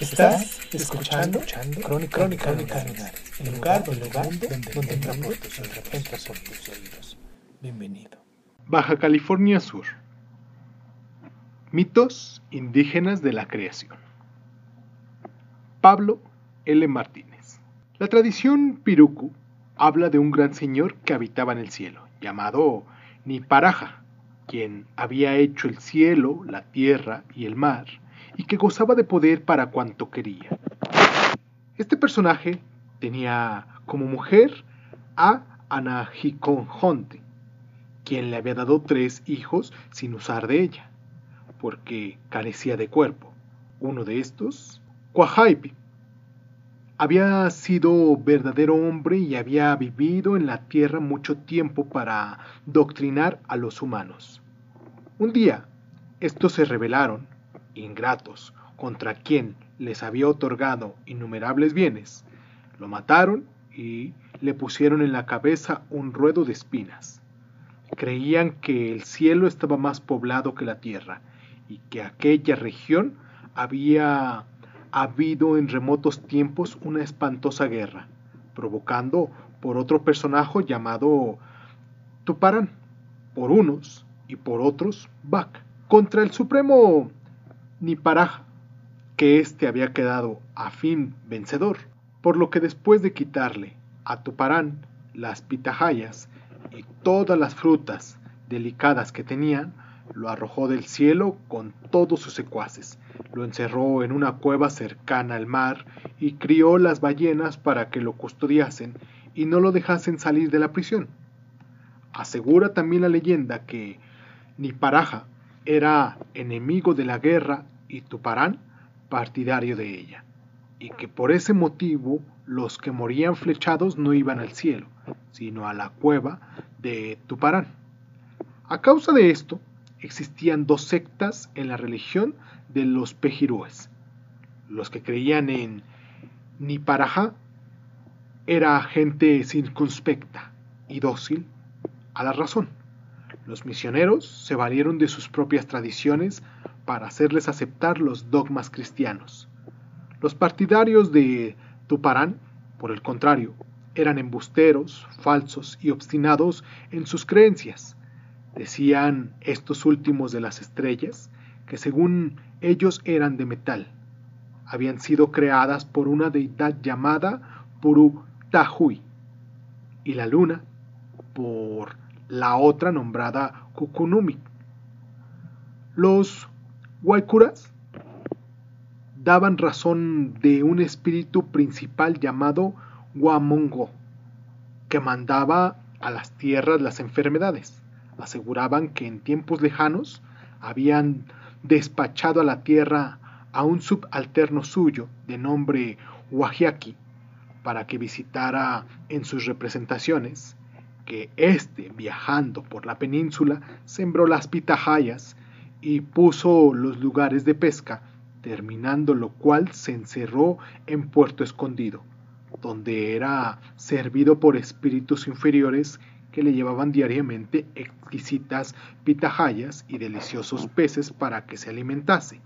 Estás escuchando, Crónica, Crónica, Lunares, el lugar, el lugar donde, donde entra por tus oídos, entra por tus oídos. Bienvenido. Baja California Sur. Mitos indígenas de la creación. Pablo L. Martínez. La tradición piruku habla de un gran señor que habitaba en el cielo, llamado Niparaja, quien había hecho el cielo, la tierra y el mar, y que gozaba de poder para cuanto quería. Este personaje tenía como mujer a Anajiconjonte, quien le había dado tres hijos sin usar de ella, porque carecía de cuerpo. Uno de estos, Cuajaipi, había sido verdadero hombre y había vivido en la tierra mucho tiempo para doctrinar a los humanos. Un día, estos se rebelaron, ingratos, contra quien les había otorgado innumerables bienes, lo mataron y le pusieron en la cabeza un ruedo de espinas. Creían que el cielo estaba más poblado que la tierra y que aquella región había habido en remotos tiempos una espantosa guerra, provocando por otro personaje llamado Tuparán, por unos y por otros Bak, contra el supremo Niparaja, que éste había quedado a fin vencedor, por lo que después de quitarle a Tuparán las pitahayas y todas las frutas delicadas que tenían, lo arrojó del cielo con todos sus secuaces, lo encerró en una cueva cercana al mar y crió las ballenas para que lo custodiasen y no lo dejasen salir de la prisión. Asegura también la leyenda que Niparaja era enemigo de la guerra y Tuparán partidario de ella, y que por ese motivo los que morían flechados no iban al cielo, sino a la cueva de Tuparán. A causa de esto, existían dos sectas en la religión de los pejirúes. Los que creían en Niparajá era gente circunspecta y dócil a la razón. Los misioneros se valieron de sus propias tradiciones para hacerles aceptar los dogmas cristianos. Los partidarios de Tuparán, por el contrario, eran embusteros, falsos y obstinados en sus creencias. Decían estos últimos de las estrellas que según ellos eran de metal. Habían sido creadas por una deidad llamada Puru Tahui y la luna por la otra nombrada Kukunumi. Los Guaycuras daban razón de un espíritu principal llamado Guamongo, que mandaba a las tierras las enfermedades. Aseguraban que en tiempos lejanos habían despachado a la tierra a un subalterno suyo de nombre Wajiaki para que visitara en sus representaciones, que éste, viajando por la península, sembró las pitahayas y puso los lugares de pesca, terminando lo cual se encerró en Puerto Escondido, donde era servido por espíritus inferiores que le llevaban diariamente exquisitas pitahayas y deliciosos peces para que se alimentase.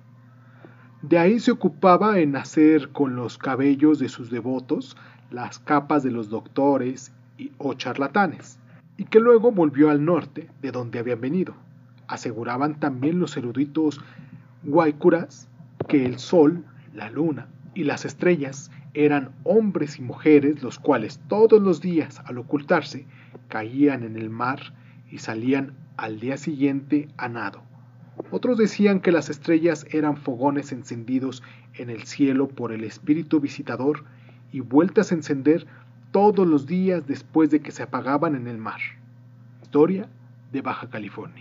De ahí se ocupaba en hacer con los cabellos de sus devotos las capas de los doctores y, o charlatanes, y que luego volvió al norte, de donde habían venido. Aseguraban también los eruditos guaycuras que el sol, la luna y las estrellas eran hombres y mujeres los cuales todos los días al ocultarse caían en el mar y salían al día siguiente a nado. Otros decían que las estrellas eran fogones encendidos en el cielo por el espíritu visitador y vueltas a encender todos los días después de que se apagaban en el mar. Historia de Baja California.